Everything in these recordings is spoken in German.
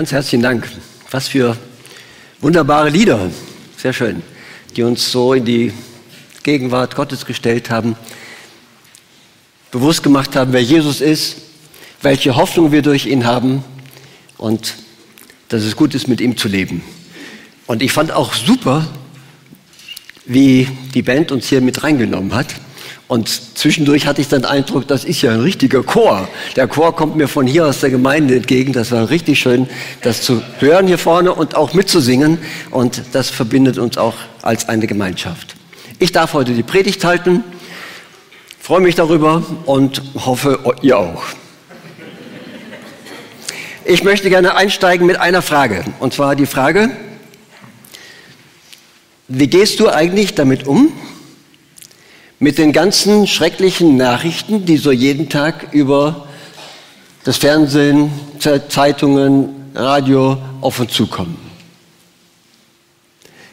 Ganz herzlichen Dank. Was für wunderbare Lieder. Sehr schön. Die uns so in die Gegenwart Gottes gestellt haben, bewusst gemacht haben, wer Jesus ist, welche Hoffnung wir durch ihn haben und dass es gut ist, mit ihm zu leben. Und ich fand auch super, wie die Band uns hier mit reingenommen hat. Und zwischendurch hatte ich dann den Eindruck, das ist ja ein richtiger Chor. Der Chor kommt mir von hier aus der Gemeinde entgegen. Das war richtig schön, das zu hören hier vorne und auch mitzusingen. Und das verbindet uns auch als eine Gemeinschaft. Ich darf heute die Predigt halten, freue mich darüber und hoffe, ihr auch. Ich möchte gerne einsteigen mit einer Frage. Und zwar die Frage, wie gehst du eigentlich damit um, mit den ganzen schrecklichen Nachrichten, die so jeden Tag über das Fernsehen, Zeitungen, Radio auf uns zukommen.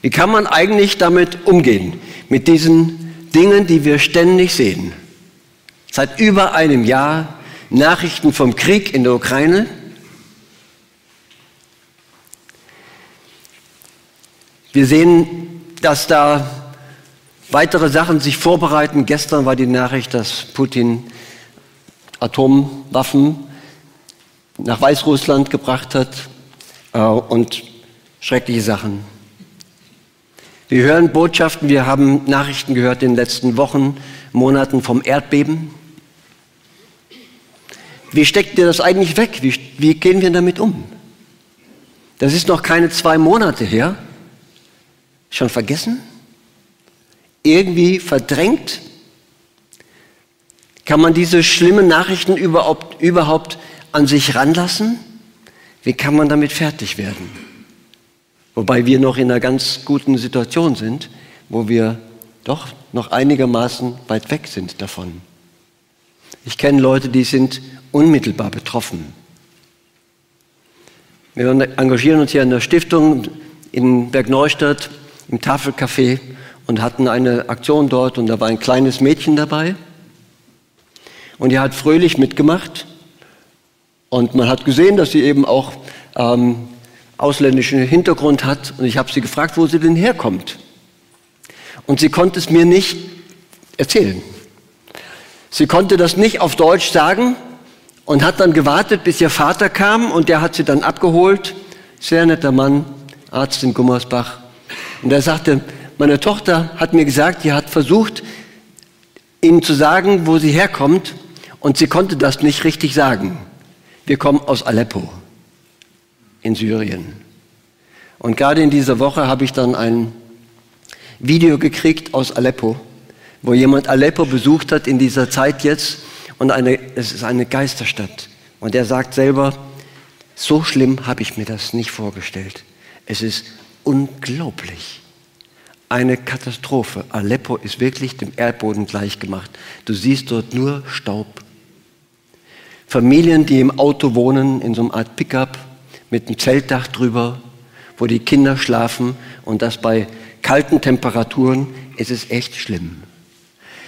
Wie kann man eigentlich damit umgehen, mit diesen Dingen, die wir ständig sehen? Seit über einem Jahr Nachrichten vom Krieg in der Ukraine. Wir sehen, dass da Weitere Sachen sich vorbereiten. Gestern war die Nachricht, dass Putin Atomwaffen nach Weißrussland gebracht hat äh, und schreckliche Sachen. Wir hören Botschaften, wir haben Nachrichten gehört in den letzten Wochen, Monaten vom Erdbeben. Wie steckt dir das eigentlich weg? Wie, wie gehen wir damit um? Das ist noch keine zwei Monate her. Schon vergessen? Irgendwie verdrängt? Kann man diese schlimmen Nachrichten überhaupt, überhaupt an sich ranlassen? Wie kann man damit fertig werden? Wobei wir noch in einer ganz guten Situation sind, wo wir doch noch einigermaßen weit weg sind davon. Ich kenne Leute, die sind unmittelbar betroffen. Wir engagieren uns hier in der Stiftung in Bergneustadt im Tafelcafé und hatten eine Aktion dort und da war ein kleines Mädchen dabei und die hat fröhlich mitgemacht und man hat gesehen, dass sie eben auch ähm, ausländischen Hintergrund hat und ich habe sie gefragt, wo sie denn herkommt. Und sie konnte es mir nicht erzählen. Sie konnte das nicht auf Deutsch sagen und hat dann gewartet, bis ihr Vater kam und der hat sie dann abgeholt. Sehr netter Mann, Arzt in Gummersbach. Und er sagte, meine Tochter hat mir gesagt, sie hat versucht, ihnen zu sagen, wo sie herkommt, und sie konnte das nicht richtig sagen. Wir kommen aus Aleppo in Syrien. Und gerade in dieser Woche habe ich dann ein Video gekriegt aus Aleppo, wo jemand Aleppo besucht hat in dieser Zeit jetzt. Und eine, es ist eine Geisterstadt. Und er sagt selber, so schlimm habe ich mir das nicht vorgestellt. Es ist unglaublich eine Katastrophe. Aleppo ist wirklich dem Erdboden gleichgemacht. Du siehst dort nur Staub. Familien, die im Auto wohnen, in so einer Art Pickup mit einem Zeltdach drüber, wo die Kinder schlafen und das bei kalten Temperaturen, ist es echt schlimm.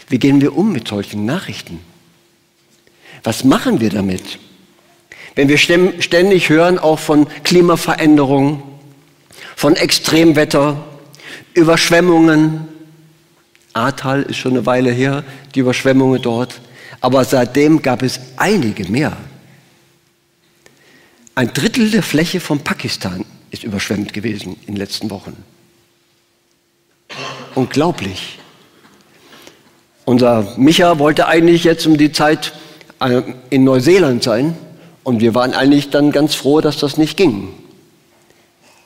Wie gehen wir um mit solchen Nachrichten? Was machen wir damit? Wenn wir ständig hören auch von Klimaveränderungen, von Extremwetter, Überschwemmungen. Ahrtal ist schon eine Weile her, die Überschwemmungen dort. Aber seitdem gab es einige mehr. Ein Drittel der Fläche von Pakistan ist überschwemmt gewesen in den letzten Wochen. Unglaublich. Unser Micha wollte eigentlich jetzt um die Zeit äh, in Neuseeland sein und wir waren eigentlich dann ganz froh, dass das nicht ging.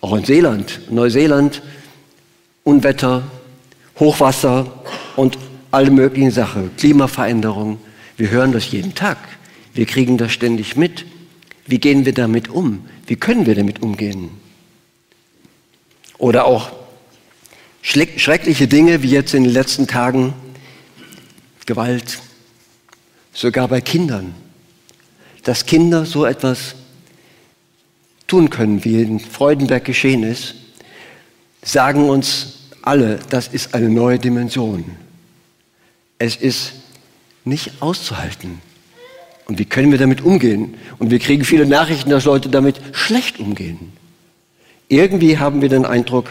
Auch in Seeland, Neuseeland Unwetter, Hochwasser und alle möglichen Sachen, Klimaveränderung. Wir hören das jeden Tag. Wir kriegen das ständig mit. Wie gehen wir damit um? Wie können wir damit umgehen? Oder auch schreckliche Dinge wie jetzt in den letzten Tagen Gewalt, sogar bei Kindern. Dass Kinder so etwas tun können, wie in Freudenberg geschehen ist, sagen uns alle, das ist eine neue Dimension. Es ist nicht auszuhalten. Und wie können wir damit umgehen? Und wir kriegen viele Nachrichten, dass Leute damit schlecht umgehen. Irgendwie haben wir den Eindruck,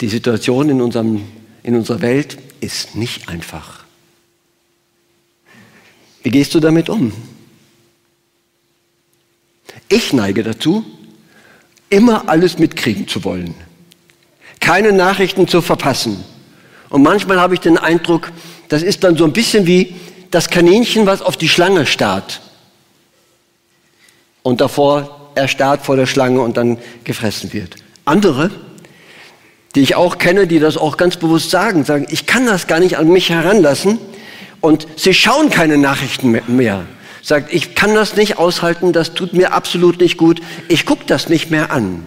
die Situation in, unserem, in unserer Welt ist nicht einfach. Wie gehst du damit um? Ich neige dazu, immer alles mitkriegen zu wollen, keine Nachrichten zu verpassen. Und manchmal habe ich den Eindruck, das ist dann so ein bisschen wie das Kaninchen, was auf die Schlange starrt. Und davor erstarrt vor der Schlange und dann gefressen wird. Andere, die ich auch kenne, die das auch ganz bewusst sagen, sagen, ich kann das gar nicht an mich heranlassen. Und sie schauen keine Nachrichten mehr. Sagt, ich kann das nicht aushalten, das tut mir absolut nicht gut, ich gucke das nicht mehr an.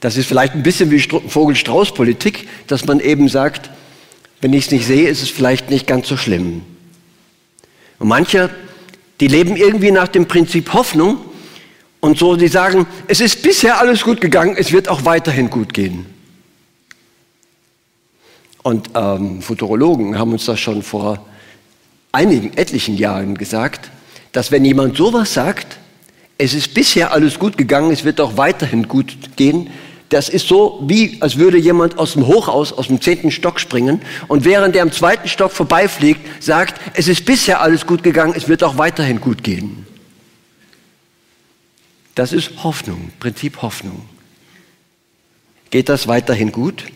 Das ist vielleicht ein bisschen wie Vogel-Strauß-Politik, dass man eben sagt, wenn ich es nicht sehe, ist es vielleicht nicht ganz so schlimm. Und manche, die leben irgendwie nach dem Prinzip Hoffnung und so, die sagen, es ist bisher alles gut gegangen, es wird auch weiterhin gut gehen. Und ähm, Futurologen haben uns das schon vor einigen, etlichen Jahren gesagt, dass wenn jemand sowas sagt, es ist bisher alles gut gegangen, es wird auch weiterhin gut gehen, das ist so, wie als würde jemand aus dem Hochhaus, aus dem zehnten Stock springen und während er am zweiten Stock vorbeifliegt, sagt, es ist bisher alles gut gegangen, es wird auch weiterhin gut gehen. Das ist Hoffnung, Prinzip Hoffnung. Geht das weiterhin gut?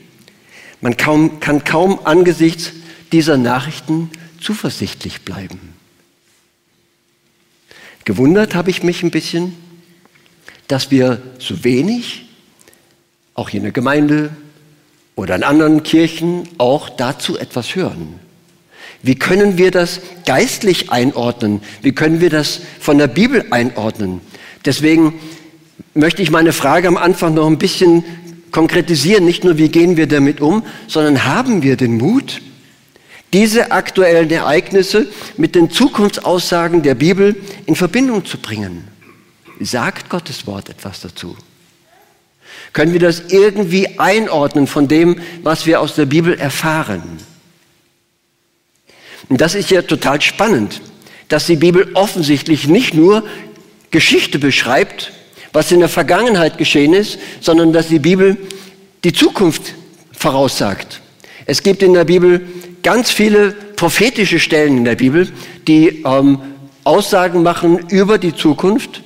Man kaum, kann kaum angesichts dieser Nachrichten zuversichtlich bleiben. Gewundert habe ich mich ein bisschen, dass wir so wenig auch hier in der Gemeinde oder in anderen Kirchen auch dazu etwas hören. Wie können wir das geistlich einordnen? Wie können wir das von der Bibel einordnen? Deswegen möchte ich meine Frage am Anfang noch ein bisschen konkretisieren. Nicht nur, wie gehen wir damit um, sondern haben wir den Mut, diese aktuellen Ereignisse mit den Zukunftsaussagen der Bibel in Verbindung zu bringen? Sagt Gottes Wort etwas dazu? Können wir das irgendwie einordnen von dem, was wir aus der Bibel erfahren? Und das ist ja total spannend, dass die Bibel offensichtlich nicht nur Geschichte beschreibt, was in der Vergangenheit geschehen ist, sondern dass die Bibel die Zukunft voraussagt. Es gibt in der Bibel ganz viele prophetische Stellen in der Bibel, die ähm, Aussagen machen über die Zukunft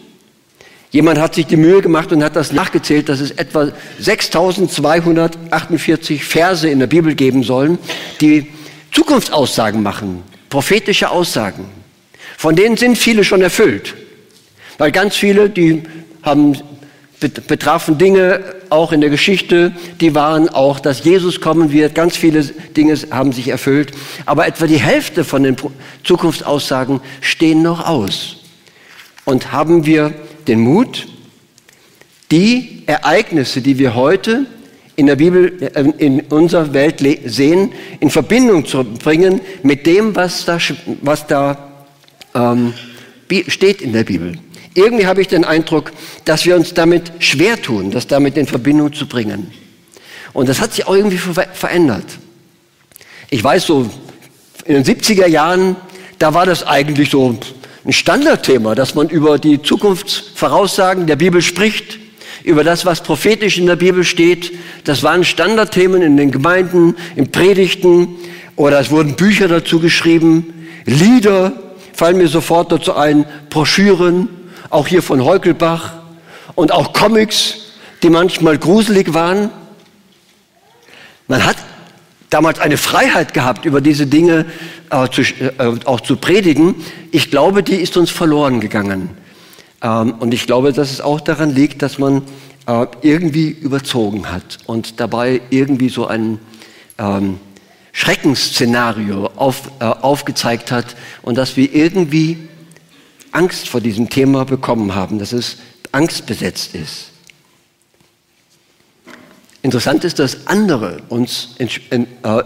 Jemand hat sich die Mühe gemacht und hat das nachgezählt, dass es etwa 6248 Verse in der Bibel geben sollen, die Zukunftsaussagen machen, prophetische Aussagen. Von denen sind viele schon erfüllt. Weil ganz viele, die haben, betrafen Dinge auch in der Geschichte, die waren auch, dass Jesus kommen wird. Ganz viele Dinge haben sich erfüllt. Aber etwa die Hälfte von den Zukunftsaussagen stehen noch aus. Und haben wir den Mut, die Ereignisse, die wir heute in der Bibel, äh, in unserer Welt sehen, in Verbindung zu bringen mit dem, was da, was da ähm, steht in der Bibel. Irgendwie habe ich den Eindruck, dass wir uns damit schwer tun, das damit in Verbindung zu bringen. Und das hat sich auch irgendwie verändert. Ich weiß so, in den 70er Jahren, da war das eigentlich so ein Standardthema, dass man über die Zukunftsvoraussagen der Bibel spricht, über das, was prophetisch in der Bibel steht. Das waren Standardthemen in den Gemeinden, in Predigten oder es wurden Bücher dazu geschrieben, Lieder fallen mir sofort dazu ein, Broschüren, auch hier von Heukelbach und auch Comics, die manchmal gruselig waren. Man hat damals eine Freiheit gehabt, über diese Dinge äh, zu, äh, auch zu predigen. Ich glaube, die ist uns verloren gegangen. Ähm, und ich glaube, dass es auch daran liegt, dass man äh, irgendwie überzogen hat und dabei irgendwie so ein ähm, Schreckensszenario auf, äh, aufgezeigt hat und dass wir irgendwie Angst vor diesem Thema bekommen haben, dass es angstbesetzt ist. Interessant ist, dass andere uns äh,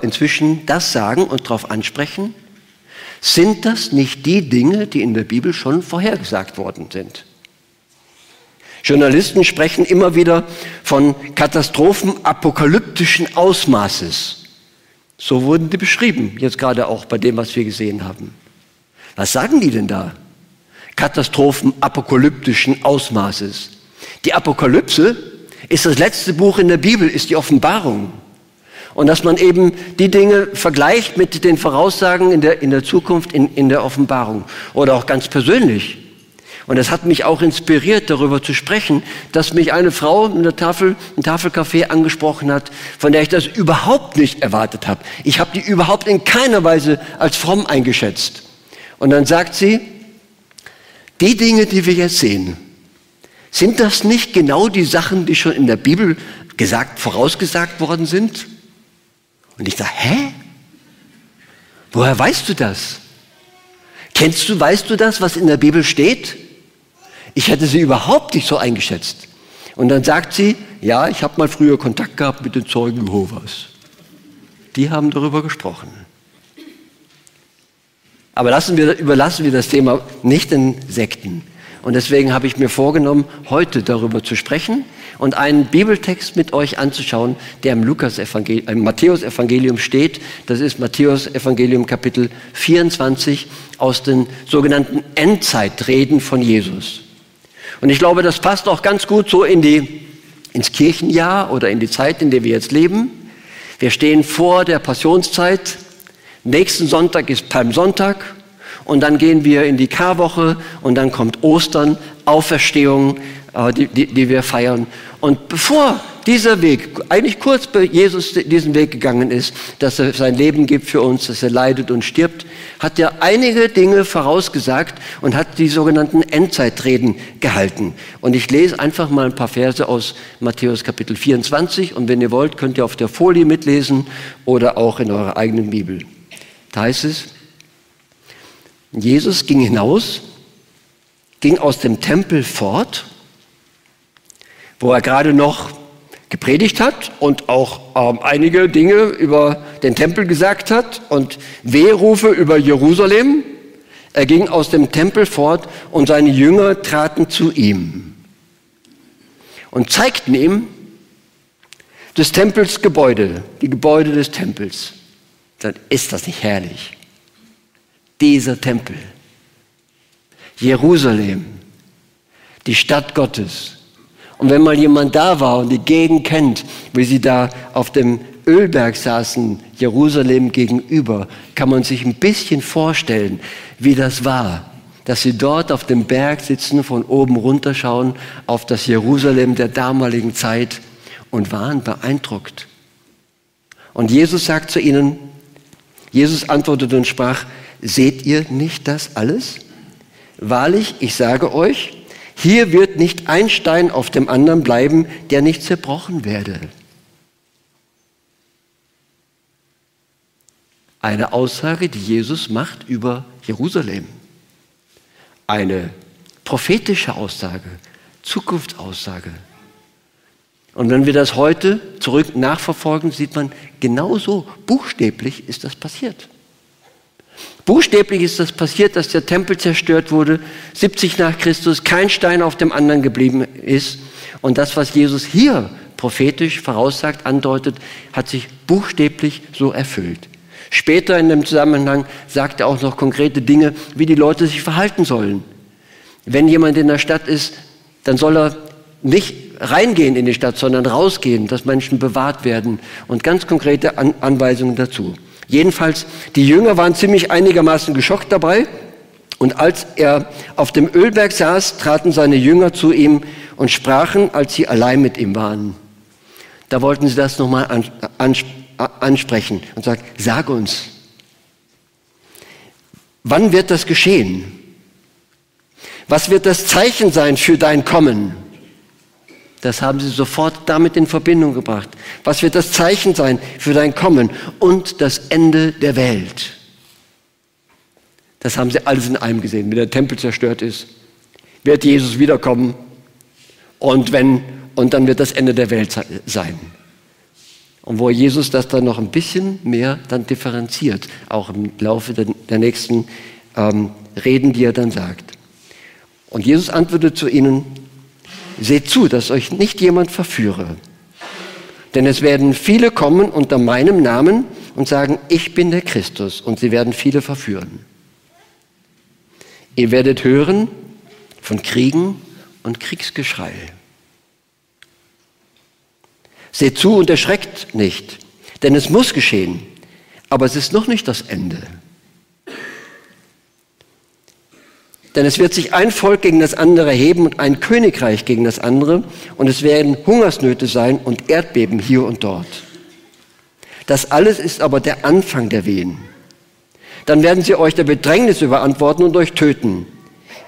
inzwischen das sagen und darauf ansprechen. Sind das nicht die Dinge, die in der Bibel schon vorhergesagt worden sind? Journalisten sprechen immer wieder von Katastrophen apokalyptischen Ausmaßes. So wurden die beschrieben, jetzt gerade auch bei dem, was wir gesehen haben. Was sagen die denn da? Katastrophen apokalyptischen Ausmaßes. Die Apokalypse ist das letzte Buch in der Bibel, ist die Offenbarung. Und dass man eben die Dinge vergleicht mit den Voraussagen in der, in der Zukunft, in, in der Offenbarung. Oder auch ganz persönlich. Und es hat mich auch inspiriert, darüber zu sprechen, dass mich eine Frau in der Tafel, im Tafelcafé angesprochen hat, von der ich das überhaupt nicht erwartet habe. Ich habe die überhaupt in keiner Weise als fromm eingeschätzt. Und dann sagt sie, die Dinge, die wir jetzt sehen, sind das nicht genau die Sachen, die schon in der Bibel gesagt, vorausgesagt worden sind? Und ich sage, hä? Woher weißt du das? Kennst du, weißt du das, was in der Bibel steht? Ich hätte sie überhaupt nicht so eingeschätzt. Und dann sagt sie, ja, ich habe mal früher Kontakt gehabt mit den Zeugen Jehovas. Die haben darüber gesprochen. Aber lassen wir, überlassen wir das Thema nicht den Sekten. Und deswegen habe ich mir vorgenommen, heute darüber zu sprechen und einen Bibeltext mit euch anzuschauen, der im, Lukas -Evangelium, im Matthäus-Evangelium steht. Das ist Matthäus-Evangelium Kapitel 24 aus den sogenannten Endzeitreden von Jesus. Und ich glaube, das passt auch ganz gut so in die, ins Kirchenjahr oder in die Zeit, in der wir jetzt leben. Wir stehen vor der Passionszeit. Nächsten Sonntag ist Palmsonntag und dann gehen wir in die Karwoche und dann kommt Ostern, Auferstehung, äh, die, die, die wir feiern. Und bevor dieser Weg, eigentlich kurz bei Jesus diesen Weg gegangen ist, dass er sein Leben gibt für uns, dass er leidet und stirbt, hat er einige Dinge vorausgesagt und hat die sogenannten Endzeitreden gehalten. Und ich lese einfach mal ein paar Verse aus Matthäus Kapitel 24 und wenn ihr wollt, könnt ihr auf der Folie mitlesen oder auch in eurer eigenen Bibel. Da heißt es, Jesus ging hinaus, ging aus dem Tempel fort, wo er gerade noch gepredigt hat und auch ähm, einige Dinge über den Tempel gesagt hat und Wehrufe über Jerusalem. Er ging aus dem Tempel fort und seine Jünger traten zu ihm und zeigten ihm des Tempels Gebäude, die Gebäude des Tempels. Dann ist das nicht herrlich dieser Tempel. Jerusalem, die Stadt Gottes. Und wenn mal jemand da war und die Gegend kennt, wie sie da auf dem Ölberg saßen, Jerusalem gegenüber, kann man sich ein bisschen vorstellen, wie das war, dass sie dort auf dem Berg sitzen, von oben runterschauen auf das Jerusalem der damaligen Zeit und waren beeindruckt. Und Jesus sagt zu ihnen, Jesus antwortete und sprach, Seht ihr nicht das alles? Wahrlich, ich sage euch, hier wird nicht ein Stein auf dem anderen bleiben, der nicht zerbrochen werde. Eine Aussage, die Jesus macht über Jerusalem. Eine prophetische Aussage, Zukunftsaussage. Und wenn wir das heute zurück nachverfolgen, sieht man, genauso buchstäblich ist das passiert. Buchstäblich ist das passiert, dass der Tempel zerstört wurde, 70 nach Christus, kein Stein auf dem anderen geblieben ist. Und das, was Jesus hier prophetisch voraussagt, andeutet, hat sich buchstäblich so erfüllt. Später in dem Zusammenhang sagt er auch noch konkrete Dinge, wie die Leute sich verhalten sollen. Wenn jemand in der Stadt ist, dann soll er nicht reingehen in die Stadt, sondern rausgehen, dass Menschen bewahrt werden und ganz konkrete Anweisungen dazu. Jedenfalls, die Jünger waren ziemlich einigermaßen geschockt dabei. Und als er auf dem Ölberg saß, traten seine Jünger zu ihm und sprachen, als sie allein mit ihm waren. Da wollten sie das nochmal ansprechen und sagen, sag uns, wann wird das geschehen? Was wird das Zeichen sein für dein Kommen? Das haben sie sofort damit in Verbindung gebracht. Was wird das Zeichen sein für dein Kommen und das Ende der Welt? Das haben sie alles in einem gesehen. Wenn der Tempel zerstört ist, wird Jesus wiederkommen und, wenn, und dann wird das Ende der Welt sein. Und wo Jesus das dann noch ein bisschen mehr dann differenziert, auch im Laufe der, nächsten ähm, Reden, die er dann sagt. Und Jesus antwortet zu ihnen, seht zu, dass euch nicht jemand verführe. Denn es werden viele kommen unter meinem Namen und sagen, ich bin der Christus. Und sie werden viele verführen. Ihr werdet hören von Kriegen und Kriegsgeschrei. Seht zu und erschreckt nicht, denn es muss geschehen. Aber es ist noch nicht das Ende. Denn es wird sich ein Volk gegen das andere heben und ein Königreich gegen das andere. Und es werden Hungersnöte sein und Erdbeben hier und dort. Das alles ist aber der Anfang der Wehen. Dann werden sie euch der Bedrängnis überantworten und euch töten.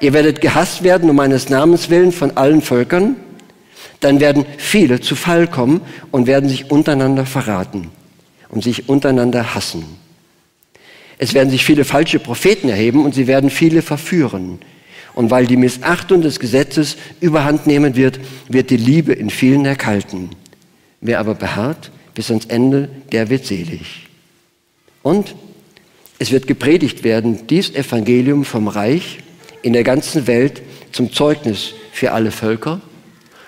Ihr werdet gehasst werden um meines Namens willen von allen Völkern. Dann werden viele zu Fall kommen und werden sich untereinander verraten und sich untereinander hassen. Es werden sich viele falsche Propheten erheben und sie werden viele verführen. Und weil die Missachtung des Gesetzes überhand nehmen wird, wird die Liebe in vielen erkalten. Wer aber beharrt bis ans Ende, der wird selig. Und es wird gepredigt werden, dies Evangelium vom Reich in der ganzen Welt zum Zeugnis für alle Völker.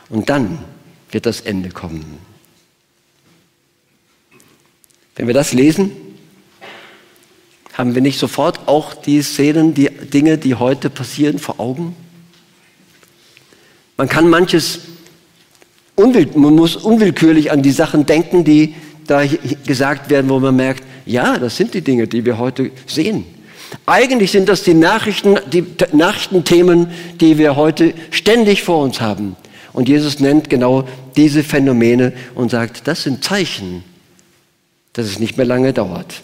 Und dann wird das Ende kommen. Wenn wir das lesen, haben wir nicht sofort auch die Szenen, die Dinge, die heute passieren, vor Augen? Man kann manches, unwill, man muss unwillkürlich an die Sachen denken, die da gesagt werden, wo man merkt, ja, das sind die Dinge, die wir heute sehen. Eigentlich sind das die Nachrichten, die Nachrichtenthemen, die wir heute ständig vor uns haben. Und Jesus nennt genau diese Phänomene und sagt, das sind Zeichen, dass es nicht mehr lange dauert.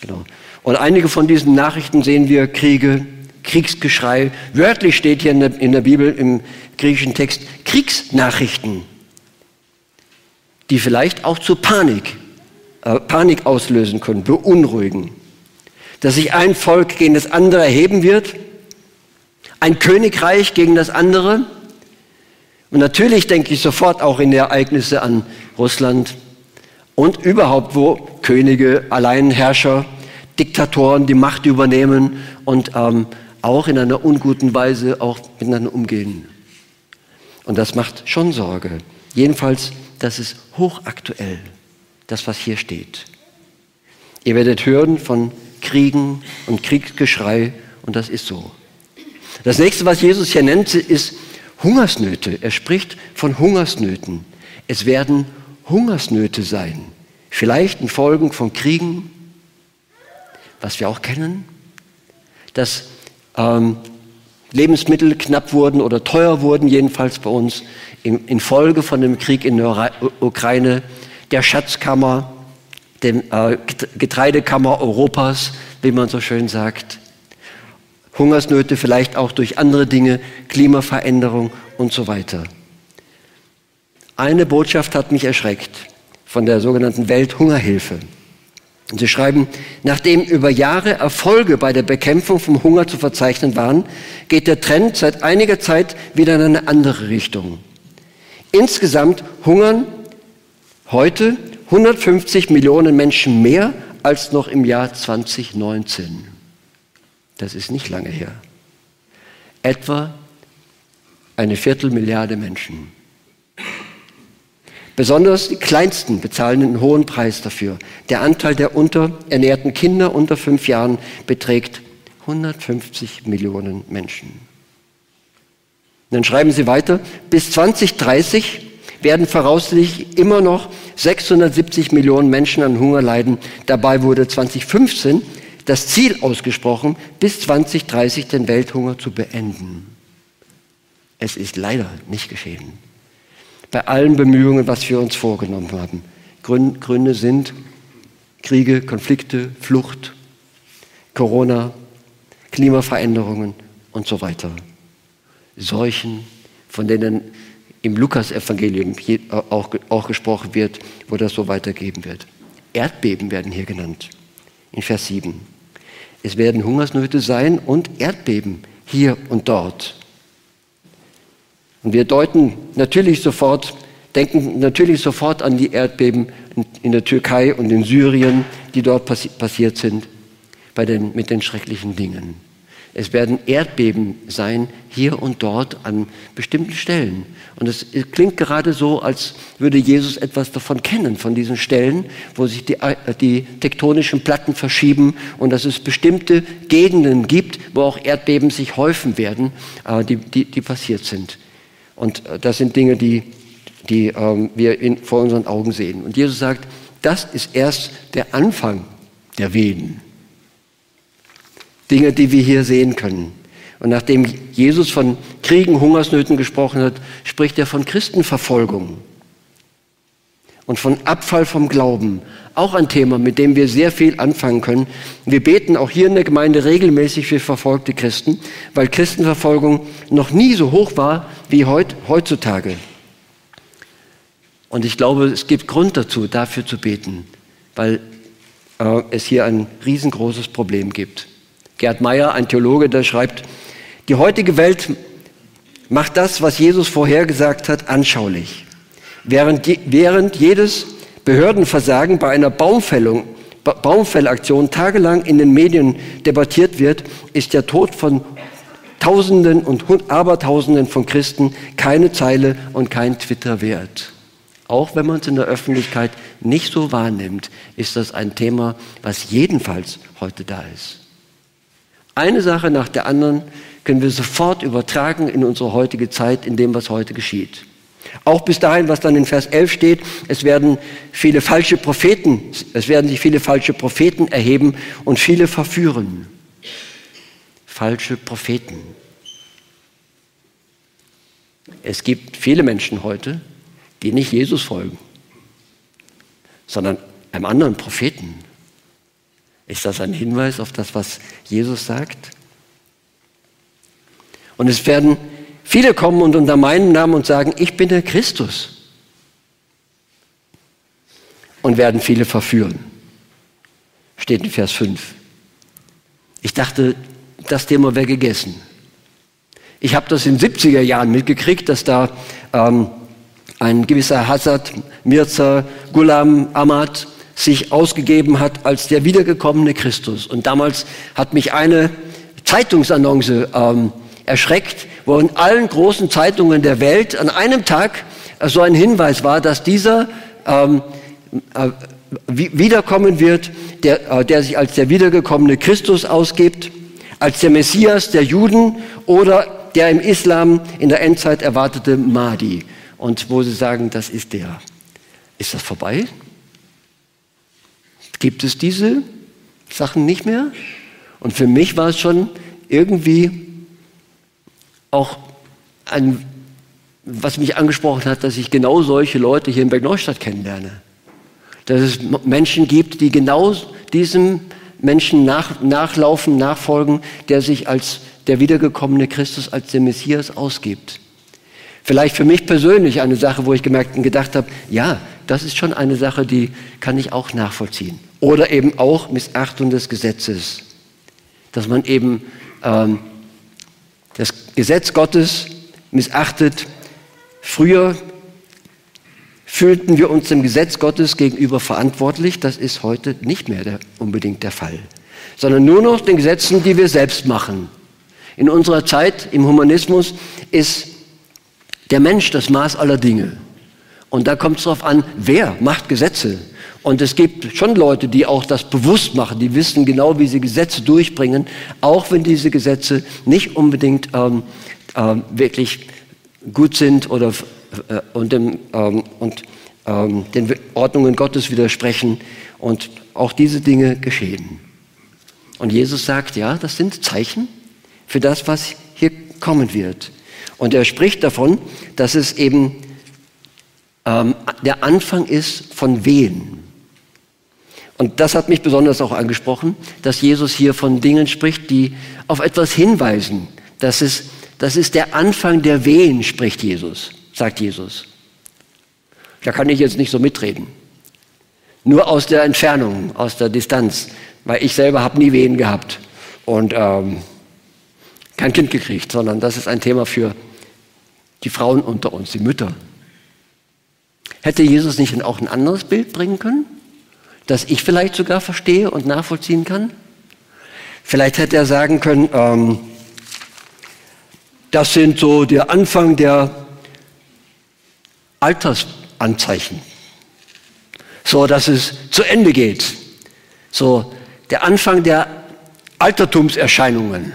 Genau. Und einige von diesen Nachrichten sehen wir Kriege, Kriegsgeschrei. Wörtlich steht hier in der, in der Bibel im griechischen Text Kriegsnachrichten, die vielleicht auch zu Panik, äh, Panik auslösen können, beunruhigen. Dass sich ein Volk gegen das andere erheben wird, ein Königreich gegen das andere. Und natürlich denke ich sofort auch in die Ereignisse an Russland und überhaupt, wo Könige, Alleinherrscher, Diktatoren die Macht übernehmen und ähm, auch in einer unguten Weise auch miteinander umgehen. Und das macht schon Sorge. Jedenfalls, das ist hochaktuell, das, was hier steht. Ihr werdet hören von Kriegen und Kriegsgeschrei und das ist so. Das nächste, was Jesus hier nennt, ist Hungersnöte. Er spricht von Hungersnöten. Es werden Hungersnöte sein. Vielleicht in Folgen von Kriegen, was wir auch kennen, dass ähm, Lebensmittel knapp wurden oder teuer wurden, jedenfalls bei uns, in, infolge von dem Krieg in der Ukraine, der Schatzkammer, der äh, Getreidekammer Europas, wie man so schön sagt. Hungersnöte vielleicht auch durch andere Dinge, Klimaveränderung und so weiter. Eine Botschaft hat mich erschreckt von der sogenannten Welthungerhilfe. Und sie schreiben, nachdem über Jahre Erfolge bei der Bekämpfung vom Hunger zu verzeichnen waren, geht der Trend seit einiger Zeit wieder in eine andere Richtung. Insgesamt hungern heute 150 Millionen Menschen mehr als noch im Jahr 2019. Das ist nicht lange her. Etwa eine Viertelmilliarde Menschen. Besonders die Kleinsten bezahlen einen hohen Preis dafür. Der Anteil der unterernährten Kinder unter fünf Jahren beträgt 150 Millionen Menschen. Und dann schreiben sie weiter, bis 2030 werden voraussichtlich immer noch 670 Millionen Menschen an Hunger leiden. Dabei wurde 2015 das Ziel ausgesprochen, bis 2030 den Welthunger zu beenden. Es ist leider nicht geschehen bei allen Bemühungen, was wir uns vorgenommen haben. Gründe sind Kriege, Konflikte, Flucht, Corona, Klimaveränderungen und so weiter. Seuchen, von denen im Lukas-Evangelium auch, auch gesprochen wird, wo das so weitergeben wird. Erdbeben werden hier genannt, in Vers 7. Es werden Hungersnöte sein und Erdbeben hier und dort. Und wir deuten natürlich sofort, denken natürlich sofort an die Erdbeben in der Türkei und in Syrien, die dort passi passiert sind, bei den, mit den schrecklichen Dingen. Es werden Erdbeben sein, hier und dort an bestimmten Stellen. Und es klingt gerade so, als würde Jesus etwas davon kennen, von diesen Stellen, wo sich die, äh, die tektonischen Platten verschieben und dass es bestimmte Gegenden gibt, wo auch Erdbeben sich häufen werden, äh, die, die, die passiert sind. Und äh, das sind Dinge, die, die ähm, wir in, vor unseren Augen sehen. Und Jesus sagt, das ist erst der Anfang der Wehen. Dinge, die wir hier sehen können. Und nachdem Jesus von Kriegen, Hungersnöten gesprochen hat, spricht er von Christenverfolgung und von Abfall vom Glauben. Auch ein Thema, mit dem wir sehr viel anfangen können. Wir beten auch hier in der Gemeinde regelmäßig für verfolgte Christen, weil Christenverfolgung noch nie so hoch war wie heut, heutzutage. Und ich glaube, es gibt Grund dazu, dafür zu beten, weil äh, es hier ein riesengroßes Problem gibt. Gerd Meyer, ein Theologe, der schreibt, die heutige Welt macht das, was Jesus vorhergesagt hat, anschaulich. Während, während jedes Behördenversagen bei einer Baumfällung, ba Baumfellaktion tagelang in den Medien debattiert wird, ist der Tod von Tausenden und Abertausenden von Christen keine Zeile und kein Twitter wert. Auch wenn man es in der Öffentlichkeit nicht so wahrnimmt, ist das ein Thema, was jedenfalls heute da ist. Eine Sache nach der anderen können wir sofort übertragen in unsere heutige Zeit, in dem, was heute geschieht. Auch bis dahin, was dann in Vers 11 steht, es werden viele falsche Propheten, es werden sich viele falsche Propheten erheben und viele verführen. Falsche Propheten. Es gibt viele Menschen heute, die nicht Jesus folgen, sondern einem anderen Propheten. Ist das ein Hinweis auf das, was Jesus sagt? Und es werden viele kommen und unter meinem Namen und sagen, ich bin der Christus. Und werden viele verführen. Steht in Vers 5. Ich dachte, das Thema wäre gegessen. Ich habe das in den 70er Jahren mitgekriegt, dass da ähm, ein gewisser Hazard Mirza Ghulam Ahmad sich ausgegeben hat als der wiedergekommene Christus. Und damals hat mich eine Zeitungsannonce ähm, erschreckt, wo in allen großen Zeitungen der Welt an einem Tag äh, so ein Hinweis war, dass dieser ähm, äh, wiederkommen wird, der, äh, der sich als der wiedergekommene Christus ausgibt, als der Messias der Juden oder der im Islam in der Endzeit erwartete Mahdi. Und wo sie sagen, das ist der. Ist das vorbei? gibt es diese Sachen nicht mehr. Und für mich war es schon irgendwie auch ein, was mich angesprochen hat, dass ich genau solche Leute hier in Bergneustadt kennenlerne. Dass es Menschen gibt, die genau diesem Menschen nach, nachlaufen, nachfolgen, der sich als der wiedergekommene Christus, als der Messias ausgibt. Vielleicht für mich persönlich eine Sache, wo ich gemerkt und gedacht habe, ja, das ist schon eine Sache, die kann ich auch nachvollziehen. Oder eben auch Missachtung des Gesetzes. Dass man eben ähm, das Gesetz Gottes missachtet. Früher fühlten wir uns dem Gesetz Gottes gegenüber verantwortlich. Das ist heute nicht mehr der, unbedingt der Fall. Sondern nur noch den Gesetzen, die wir selbst machen. In unserer Zeit im Humanismus ist der Mensch das Maß aller Dinge. Und da kommt es darauf an, wer macht Gesetze. Und es gibt schon Leute, die auch das bewusst machen, die wissen genau, wie sie Gesetze durchbringen, auch wenn diese Gesetze nicht unbedingt ähm, äh, wirklich gut sind oder äh, und, dem, ähm, und ähm, den Ordnungen Gottes widersprechen. Und auch diese Dinge geschehen. Und Jesus sagt, ja, das sind Zeichen für das, was hier kommen wird. Und er spricht davon, dass es eben ähm, der Anfang ist von Wehen. Und das hat mich besonders auch angesprochen, dass Jesus hier von Dingen spricht, die auf etwas hinweisen. Das ist, das ist der Anfang der Wehen, spricht Jesus, sagt Jesus. Da kann ich jetzt nicht so mitreden. Nur aus der Entfernung, aus der Distanz, weil ich selber habe nie Wehen gehabt. und ähm, kein Kind gekriegt, sondern das ist ein Thema für die Frauen unter uns, die Mütter. Hätte Jesus nicht auch ein anderes Bild bringen können, das ich vielleicht sogar verstehe und nachvollziehen kann? Vielleicht hätte er sagen können, ähm, das sind so der Anfang der Altersanzeichen. So, dass es zu Ende geht. So, der Anfang der Altertumserscheinungen.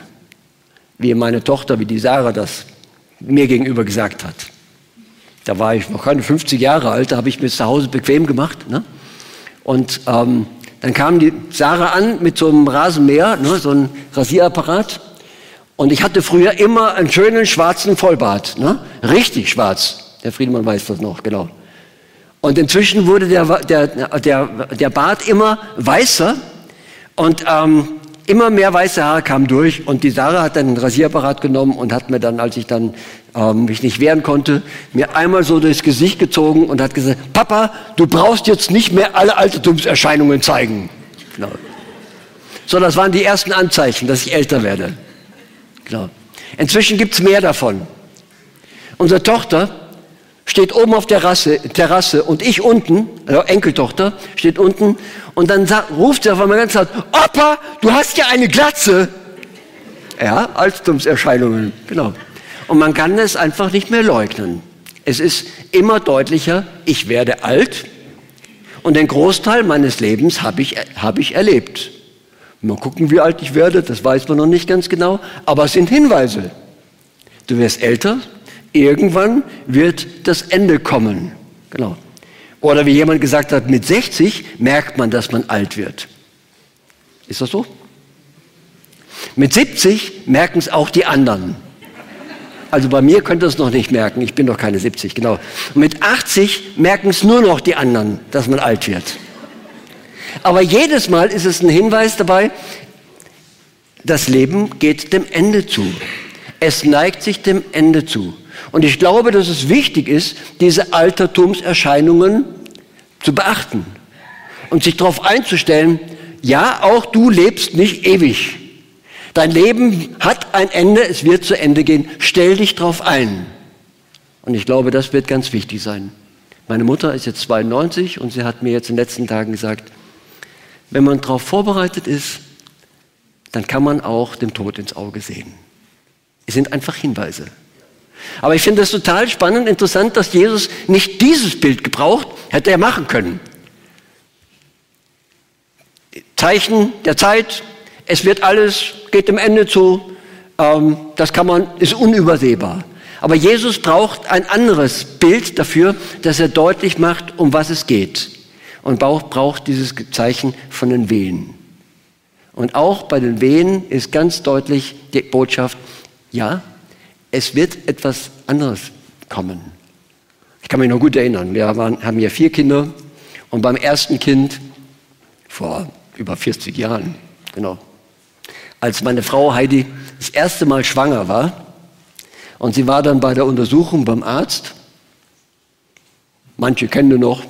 Wie meine Tochter, wie die Sarah das mir gegenüber gesagt hat. Da war ich noch keine 50 Jahre alt, da habe ich mir zu Hause bequem gemacht. Ne? Und ähm, dann kam die Sarah an mit so einem Rasenmäher, ne, so einem Rasierapparat. Und ich hatte früher immer einen schönen schwarzen Vollbart, ne? richtig schwarz. Der Friedemann weiß das noch, genau. Und inzwischen wurde der, der, der, der Bart immer weißer und ähm, immer mehr weiße Haare kamen durch. Und die Sarah hat dann einen Rasierapparat genommen und hat mir dann, als ich dann ähm, mich nicht wehren konnte, mir einmal so durchs Gesicht gezogen und hat gesagt, Papa, du brauchst jetzt nicht mehr alle Altertumserscheinungen zeigen. Genau. So, das waren die ersten Anzeichen, dass ich älter werde. Genau. Inzwischen gibt es mehr davon. Unsere Tochter steht oben auf der Rasse, Terrasse und ich unten, also Enkeltochter, steht unten und dann sagt, ruft sie auf einmal ganz laut, Opa, du hast ja eine Glatze. Ja, Altertumserscheinungen, genau. Und man kann es einfach nicht mehr leugnen. Es ist immer deutlicher, ich werde alt und den Großteil meines Lebens habe ich, hab ich erlebt. Mal gucken, wie alt ich werde, das weiß man noch nicht ganz genau, aber es sind Hinweise. Du wirst älter, irgendwann wird das Ende kommen. Genau. Oder wie jemand gesagt hat, mit 60 merkt man, dass man alt wird. Ist das so? Mit 70 merken es auch die anderen. Also bei mir könnt ihr es noch nicht merken, ich bin doch keine 70, genau. Und mit 80 merken es nur noch die anderen, dass man alt wird. Aber jedes Mal ist es ein Hinweis dabei, das Leben geht dem Ende zu. Es neigt sich dem Ende zu. Und ich glaube, dass es wichtig ist, diese Altertumserscheinungen zu beachten und sich darauf einzustellen, ja, auch du lebst nicht ewig. Dein Leben hat ein Ende, es wird zu Ende gehen. Stell dich darauf ein. Und ich glaube, das wird ganz wichtig sein. Meine Mutter ist jetzt 92 und sie hat mir jetzt in den letzten Tagen gesagt, wenn man darauf vorbereitet ist, dann kann man auch dem Tod ins Auge sehen. Es sind einfach Hinweise. Aber ich finde es total spannend, interessant, dass Jesus nicht dieses Bild gebraucht, hätte er machen können. Zeichen der Zeit, es wird alles, geht dem Ende zu, ähm, das kann man, ist unübersehbar. Aber Jesus braucht ein anderes Bild dafür, dass er deutlich macht, um was es geht. Und braucht, braucht dieses Zeichen von den Wehen. Und auch bei den Wehen ist ganz deutlich die Botschaft, ja, es wird etwas anderes kommen. Ich kann mich noch gut erinnern, wir waren, haben ja vier Kinder und beim ersten Kind vor über 40 Jahren, genau, als meine Frau Heidi das erste Mal schwanger war und sie war dann bei der Untersuchung beim Arzt. Manche kennen noch,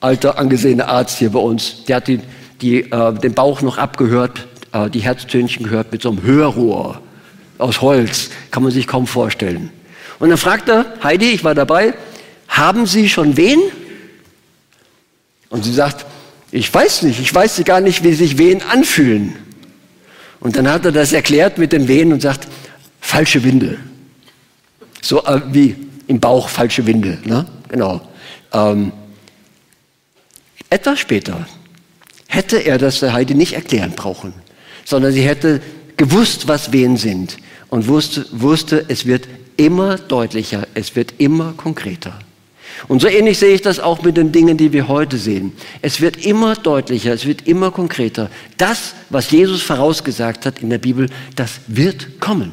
alter angesehener Arzt hier bei uns, der hat die, die, äh, den Bauch noch abgehört, äh, die Herztönchen gehört mit so einem Hörrohr aus Holz, kann man sich kaum vorstellen. Und dann fragt er, Heidi, ich war dabei, haben Sie schon Wehen? Und sie sagt, ich weiß nicht, ich weiß gar nicht, wie sich Wehen anfühlen. Und dann hat er das erklärt mit den Wehen und sagt, falsche Winde. So äh, wie im Bauch falsche Winde. Ne? Genau. Ähm, etwas später hätte er das der Heidi nicht erklären brauchen, sondern sie hätte gewusst, was Wehen sind und wusste, wusste, es wird immer deutlicher, es wird immer konkreter. Und so ähnlich sehe ich das auch mit den Dingen, die wir heute sehen. Es wird immer deutlicher, es wird immer konkreter. Das, was Jesus vorausgesagt hat in der Bibel, das wird kommen.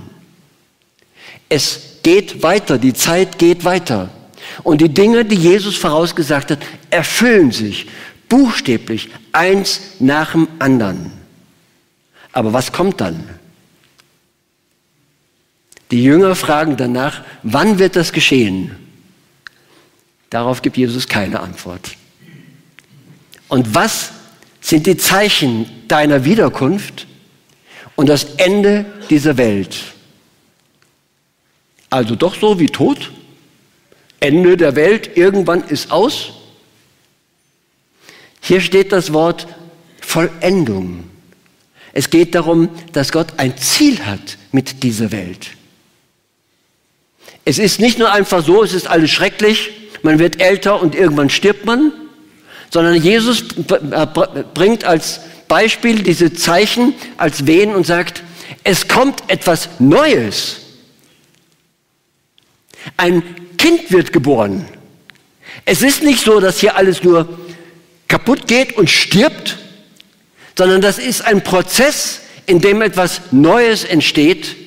Es geht weiter, die Zeit geht weiter. Und die Dinge, die Jesus vorausgesagt hat, erfüllen sich buchstäblich eins nach dem anderen. Aber was kommt dann? Die Jünger fragen danach, wann wird das geschehen? Darauf gibt Jesus keine Antwort. Und was sind die Zeichen deiner Wiederkunft? und das Ende dieser Welt. Also doch so wie Tod? Ende der Welt, irgendwann ist aus? Hier steht das Wort Vollendung. Es geht darum, dass Gott ein Ziel hat mit dieser Welt. Es ist nicht nur einfach so, es ist alles schrecklich, man wird älter und irgendwann stirbt man, sondern Jesus bringt als Beispiel diese Zeichen als Wehen und sagt, es kommt etwas Neues. Ein Kind wird geboren. Es ist nicht so, dass hier alles nur kaputt geht und stirbt, sondern das ist ein Prozess, in dem etwas Neues entsteht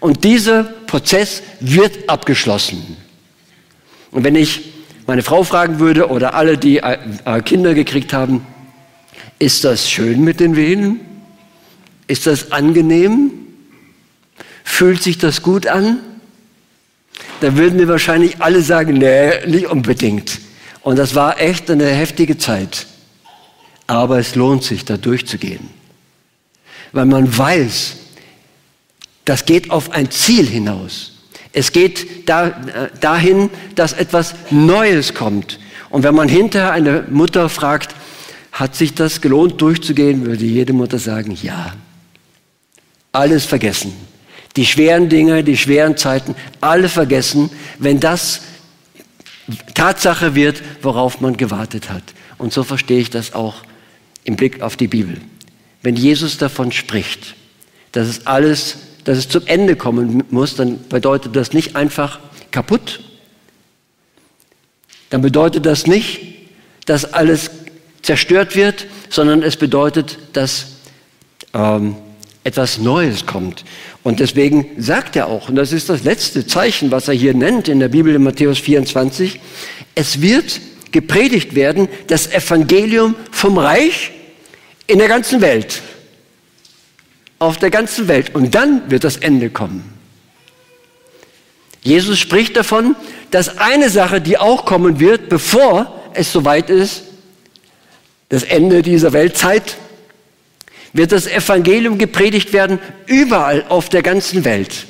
und dieser Prozess wird abgeschlossen. Und wenn ich meine Frau fragen würde oder alle, die äh, äh, Kinder gekriegt haben, ist das schön mit den Venen? Ist das angenehm? Fühlt sich das gut an? Da würden mir wahrscheinlich alle sagen, nee, nicht unbedingt. Und das war echt eine heftige Zeit. Aber es lohnt sich, da durchzugehen. Weil man weiß, das geht auf ein Ziel hinaus. Es geht da, äh, dahin, dass etwas Neues kommt. Und wenn man hinterher eine Mutter fragt, hat sich das gelohnt durchzugehen, würde jede Mutter sagen, ja. Alles vergessen. Die schweren Dinge, die schweren Zeiten, alle vergessen, wenn das Tatsache wird, worauf man gewartet hat. Und so verstehe ich das auch im Blick auf die Bibel. Wenn Jesus davon spricht, dass es alles, dass es zum Ende kommen muss, dann bedeutet das nicht einfach kaputt. Dann bedeutet das nicht, dass alles zerstört wird, sondern es bedeutet, dass ähm, etwas Neues kommt. Und deswegen sagt er auch, und das ist das letzte Zeichen, was er hier nennt in der Bibel in Matthäus 24, es wird gepredigt werden, das Evangelium vom Reich in der ganzen Welt. Auf der ganzen Welt. Und dann wird das Ende kommen. Jesus spricht davon, dass eine Sache, die auch kommen wird, bevor es soweit ist, das Ende dieser Weltzeit, wird das Evangelium gepredigt werden überall auf der ganzen Welt.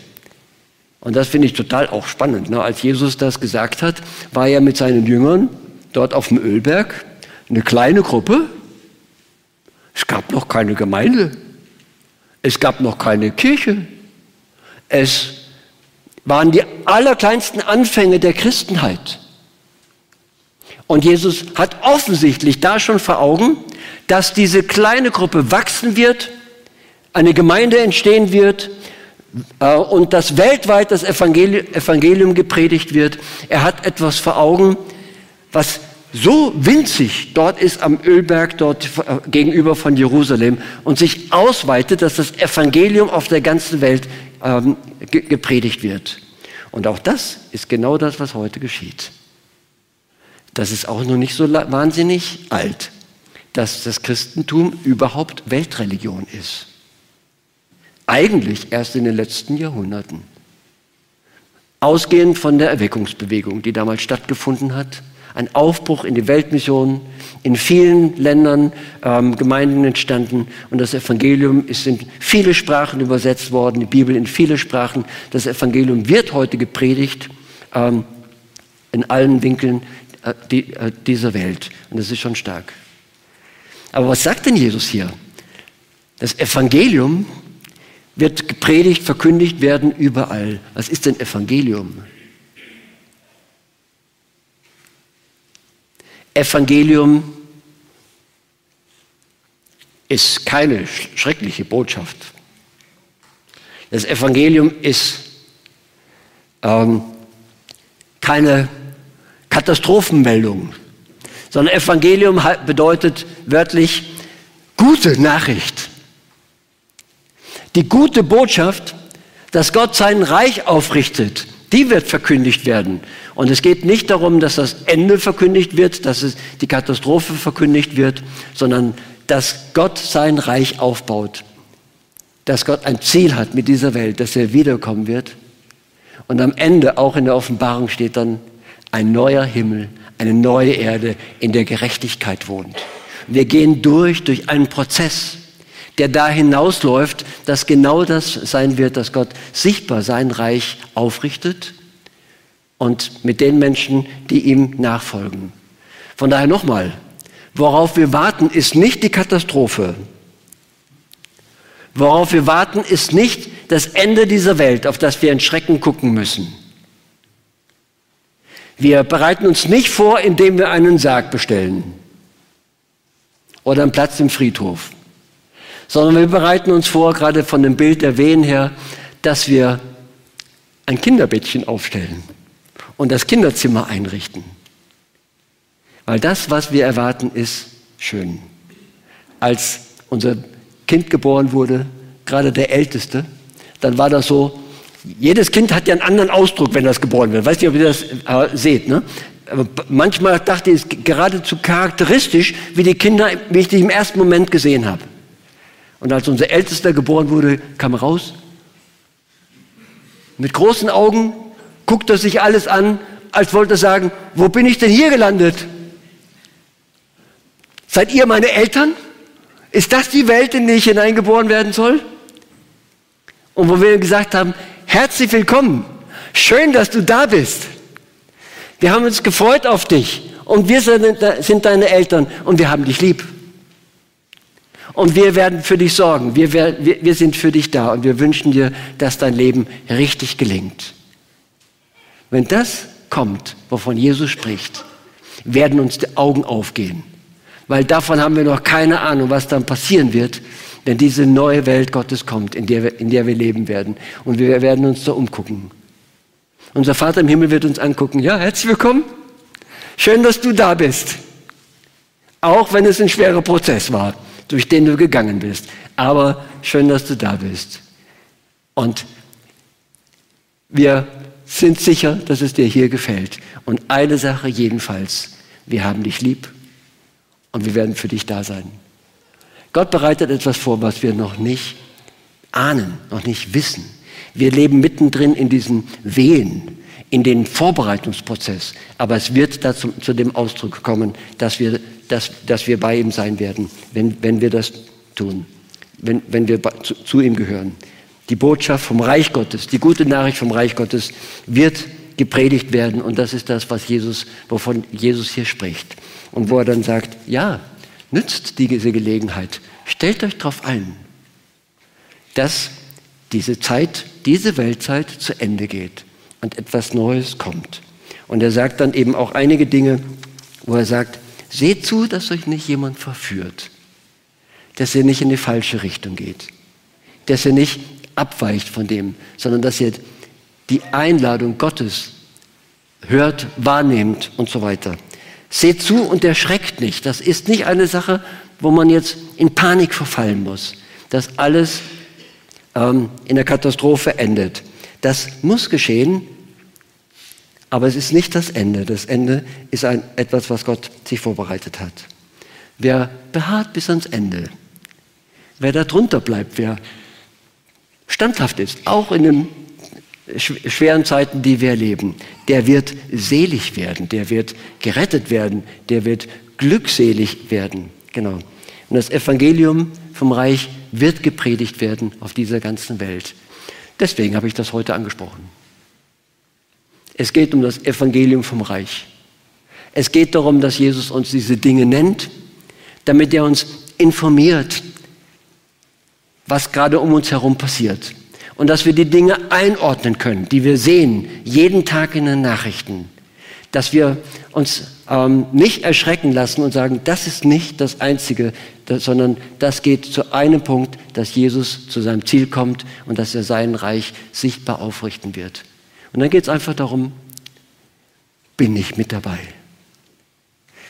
Und das finde ich total auch spannend. Ne? Als Jesus das gesagt hat, war er mit seinen Jüngern dort auf dem Ölberg, eine kleine Gruppe, es gab noch keine Gemeinde. Es gab noch keine Kirche. Es waren die allerkleinsten Anfänge der Christenheit. Und Jesus hat offensichtlich da schon vor Augen, dass diese kleine Gruppe wachsen wird, eine Gemeinde entstehen wird äh, und dass weltweit das Evangelium, Evangelium gepredigt wird. Er hat etwas vor Augen, was so winzig dort ist am Ölberg, dort äh, gegenüber von Jerusalem und sich ausweitet, dass das Evangelium auf der ganzen Welt ähm, ge gepredigt wird. Und auch das ist genau das, was heute geschieht. Das ist auch noch nicht so wahnsinnig alt, dass das Christentum überhaupt Weltreligion ist. Eigentlich erst in den letzten Jahrhunderten. Ausgehend von der Erweckungsbewegung, die damals stattgefunden hat ein Aufbruch in die Weltmission, in vielen Ländern ähm, Gemeinden entstanden und das Evangelium ist in viele Sprachen übersetzt worden, die Bibel in viele Sprachen. Das Evangelium wird heute gepredigt ähm, in allen Winkeln äh, die, äh, dieser Welt und das ist schon stark. Aber was sagt denn Jesus hier? Das Evangelium wird gepredigt, verkündigt werden überall. Was ist denn Evangelium? Evangelium ist keine schreckliche Botschaft. Das Evangelium ist ähm, keine Katastrophenmeldung, sondern Evangelium bedeutet wörtlich gute Nachricht. Die gute Botschaft, dass Gott sein Reich aufrichtet, die wird verkündigt werden. Und es geht nicht darum, dass das Ende verkündigt wird, dass es die Katastrophe verkündigt wird, sondern dass Gott sein Reich aufbaut. Dass Gott ein Ziel hat mit dieser Welt, dass er wiederkommen wird. Und am Ende, auch in der Offenbarung, steht dann ein neuer Himmel, eine neue Erde, in der Gerechtigkeit wohnt. Wir gehen durch, durch einen Prozess, der da hinausläuft, dass genau das sein wird, dass Gott sichtbar sein Reich aufrichtet und mit den Menschen, die ihm nachfolgen. Von daher nochmal, worauf wir warten, ist nicht die Katastrophe. Worauf wir warten, ist nicht das Ende dieser Welt, auf das wir in Schrecken gucken müssen. Wir bereiten uns nicht vor, indem wir einen Sarg bestellen oder einen Platz im Friedhof, sondern wir bereiten uns vor, gerade von dem Bild der Wehen her, dass wir ein Kinderbettchen aufstellen und das Kinderzimmer einrichten. Weil das, was wir erwarten, ist schön. Als unser Kind geboren wurde, gerade der Älteste, dann war das so, jedes Kind hat ja einen anderen Ausdruck, wenn das geboren wird. Weiß nicht, ob ihr das äh, seht. Ne? Manchmal dachte ich, es ist geradezu charakteristisch, wie die Kinder, wie ich die im ersten Moment gesehen habe. Und als unser Ältester geboren wurde, kam er raus. Mit großen Augen guckt er sich alles an, als wollte er sagen, wo bin ich denn hier gelandet? Seid ihr meine Eltern? Ist das die Welt, in die ich hineingeboren werden soll? Und wo wir gesagt haben, herzlich willkommen, schön, dass du da bist. Wir haben uns gefreut auf dich und wir sind deine Eltern und wir haben dich lieb. Und wir werden für dich sorgen. Wir, wir, wir sind für dich da und wir wünschen dir, dass dein Leben richtig gelingt. Wenn das kommt, wovon Jesus spricht, werden uns die Augen aufgehen. Weil davon haben wir noch keine Ahnung, was dann passieren wird, wenn diese neue Welt Gottes kommt, in der in der wir leben werden. Und wir werden uns da umgucken. Unser Vater im Himmel wird uns angucken. Ja, herzlich willkommen. Schön, dass du da bist. Auch wenn es ein schwerer Prozess war durch den du gegangen bist. Aber schön, dass du da bist. Und wir sind sicher, dass es dir hier gefällt. Und eine Sache jedenfalls, wir haben dich lieb und wir werden für dich da sein. Gott bereitet etwas vor, was wir noch nicht ahnen, noch nicht wissen. Wir leben mittendrin in diesen Wehen, in den Vorbereitungsprozess. Aber es wird dazu, zu dem Ausdruck kommen, dass wir dass, dass wir bei ihm sein werden, wenn, wenn wir das tun, wenn, wenn wir zu, zu ihm gehören. Die Botschaft vom Reich Gottes, die gute Nachricht vom Reich Gottes wird gepredigt werden und das ist das, was Jesus, wovon Jesus hier spricht. Und wo er dann sagt, ja, nützt diese Gelegenheit, stellt euch darauf ein, dass diese Zeit, diese Weltzeit zu Ende geht und etwas Neues kommt. Und er sagt dann eben auch einige Dinge, wo er sagt, Seht zu, dass euch nicht jemand verführt, dass ihr nicht in die falsche Richtung geht, dass ihr nicht abweicht von dem, sondern dass ihr die Einladung Gottes hört, wahrnehmt und so weiter. Seht zu und erschreckt nicht. Das ist nicht eine Sache, wo man jetzt in Panik verfallen muss, dass alles ähm, in der Katastrophe endet. Das muss geschehen, aber es ist nicht das Ende. Das Ende ist ein, etwas, was Gott sich vorbereitet hat. Wer beharrt bis ans Ende, wer da drunter bleibt, wer standhaft ist, auch in den schweren Zeiten, die wir erleben, der wird selig werden, der wird gerettet werden, der wird glückselig werden. Genau. Und das Evangelium vom Reich wird gepredigt werden auf dieser ganzen Welt. Deswegen habe ich das heute angesprochen. Es geht um das Evangelium vom Reich. Es geht darum, dass Jesus uns diese Dinge nennt, damit er uns informiert, was gerade um uns herum passiert. Und dass wir die Dinge einordnen können, die wir sehen, jeden Tag in den Nachrichten. Dass wir uns ähm, nicht erschrecken lassen und sagen, das ist nicht das Einzige, sondern das geht zu einem Punkt, dass Jesus zu seinem Ziel kommt und dass er sein Reich sichtbar aufrichten wird. Und dann geht es einfach darum, bin ich mit dabei?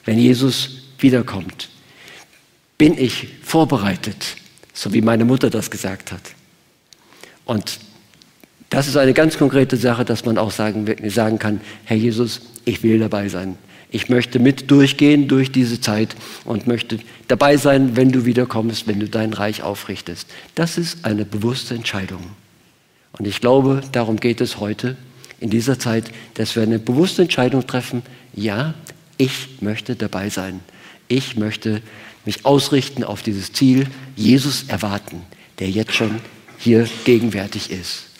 Wenn Jesus wiederkommt, bin ich vorbereitet, so wie meine Mutter das gesagt hat. Und das ist eine ganz konkrete Sache, dass man auch sagen, sagen kann, Herr Jesus, ich will dabei sein. Ich möchte mit durchgehen durch diese Zeit und möchte dabei sein, wenn du wiederkommst, wenn du dein Reich aufrichtest. Das ist eine bewusste Entscheidung. Und ich glaube, darum geht es heute in dieser Zeit, dass wir eine bewusste Entscheidung treffen, ja, ich möchte dabei sein. Ich möchte mich ausrichten auf dieses Ziel, Jesus erwarten, der jetzt schon hier gegenwärtig ist.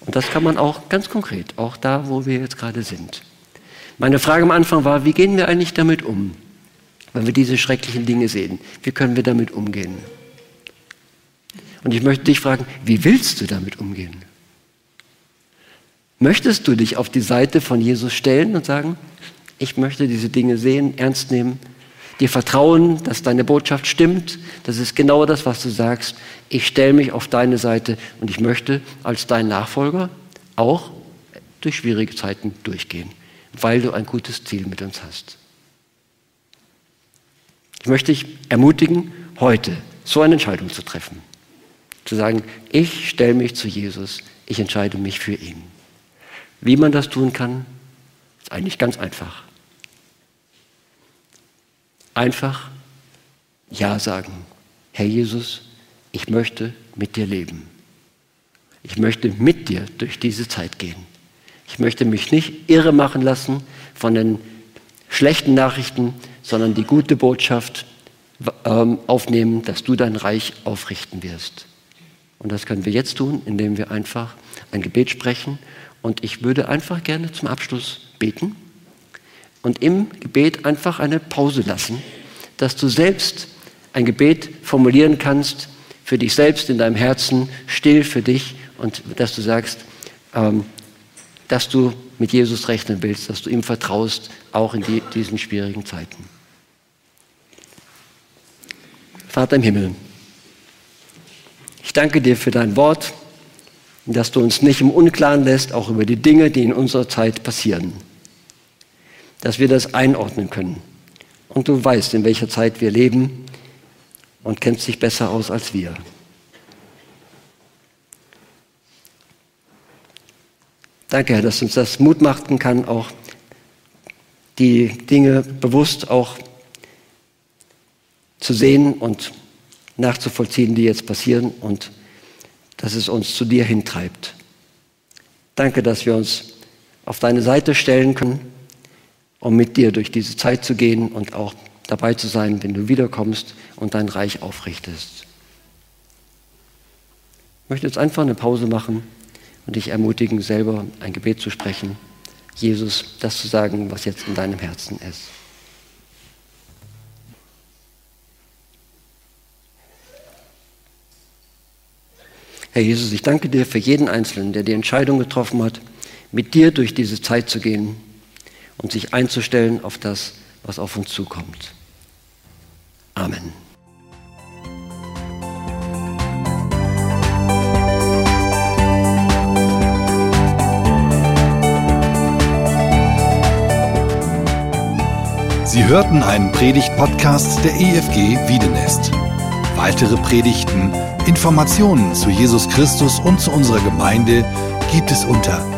Und das kann man auch ganz konkret, auch da, wo wir jetzt gerade sind. Meine Frage am Anfang war, wie gehen wir eigentlich damit um, wenn wir diese schrecklichen Dinge sehen? Wie können wir damit umgehen? Und ich möchte dich fragen, wie willst du damit umgehen? Möchtest du dich auf die Seite von Jesus stellen und sagen, ich möchte diese Dinge sehen, ernst nehmen, dir vertrauen, dass deine Botschaft stimmt, das ist genau das, was du sagst. Ich stelle mich auf deine Seite und ich möchte als dein Nachfolger auch durch schwierige Zeiten durchgehen, weil du ein gutes Ziel mit uns hast. Ich möchte dich ermutigen, heute so eine Entscheidung zu treffen. Zu sagen, ich stelle mich zu Jesus, ich entscheide mich für ihn. Wie man das tun kann, ist eigentlich ganz einfach. Einfach Ja sagen. Herr Jesus, ich möchte mit dir leben. Ich möchte mit dir durch diese Zeit gehen. Ich möchte mich nicht irre machen lassen von den schlechten Nachrichten, sondern die gute Botschaft ähm, aufnehmen, dass du dein Reich aufrichten wirst. Und das können wir jetzt tun, indem wir einfach ein Gebet sprechen und ich würde einfach gerne zum Abschluss beten und im Gebet einfach eine Pause lassen, dass du selbst ein Gebet formulieren kannst für dich selbst in deinem Herzen, still für dich und dass du sagst, ähm, dass du mit Jesus rechnen willst, dass du ihm vertraust, auch in die, diesen schwierigen Zeiten. Vater im Himmel, ich danke dir für dein Wort dass du uns nicht im Unklaren lässt, auch über die Dinge, die in unserer Zeit passieren. Dass wir das einordnen können. Und du weißt, in welcher Zeit wir leben und kennst dich besser aus als wir. Danke, Herr, dass uns das Mut machen kann, auch die Dinge bewusst auch zu sehen und nachzuvollziehen, die jetzt passieren und dass es uns zu dir hintreibt. Danke, dass wir uns auf deine Seite stellen können, um mit dir durch diese Zeit zu gehen und auch dabei zu sein, wenn du wiederkommst und dein Reich aufrichtest. Ich möchte jetzt einfach eine Pause machen und dich ermutigen, selber ein Gebet zu sprechen, Jesus das zu sagen, was jetzt in deinem Herzen ist. Herr Jesus, ich danke dir für jeden Einzelnen, der die Entscheidung getroffen hat, mit dir durch diese Zeit zu gehen und sich einzustellen auf das, was auf uns zukommt. Amen. Sie hörten einen Predigt-Podcast der EFG Wiedenest. Weitere Predigten Informationen zu Jesus Christus und zu unserer Gemeinde gibt es unter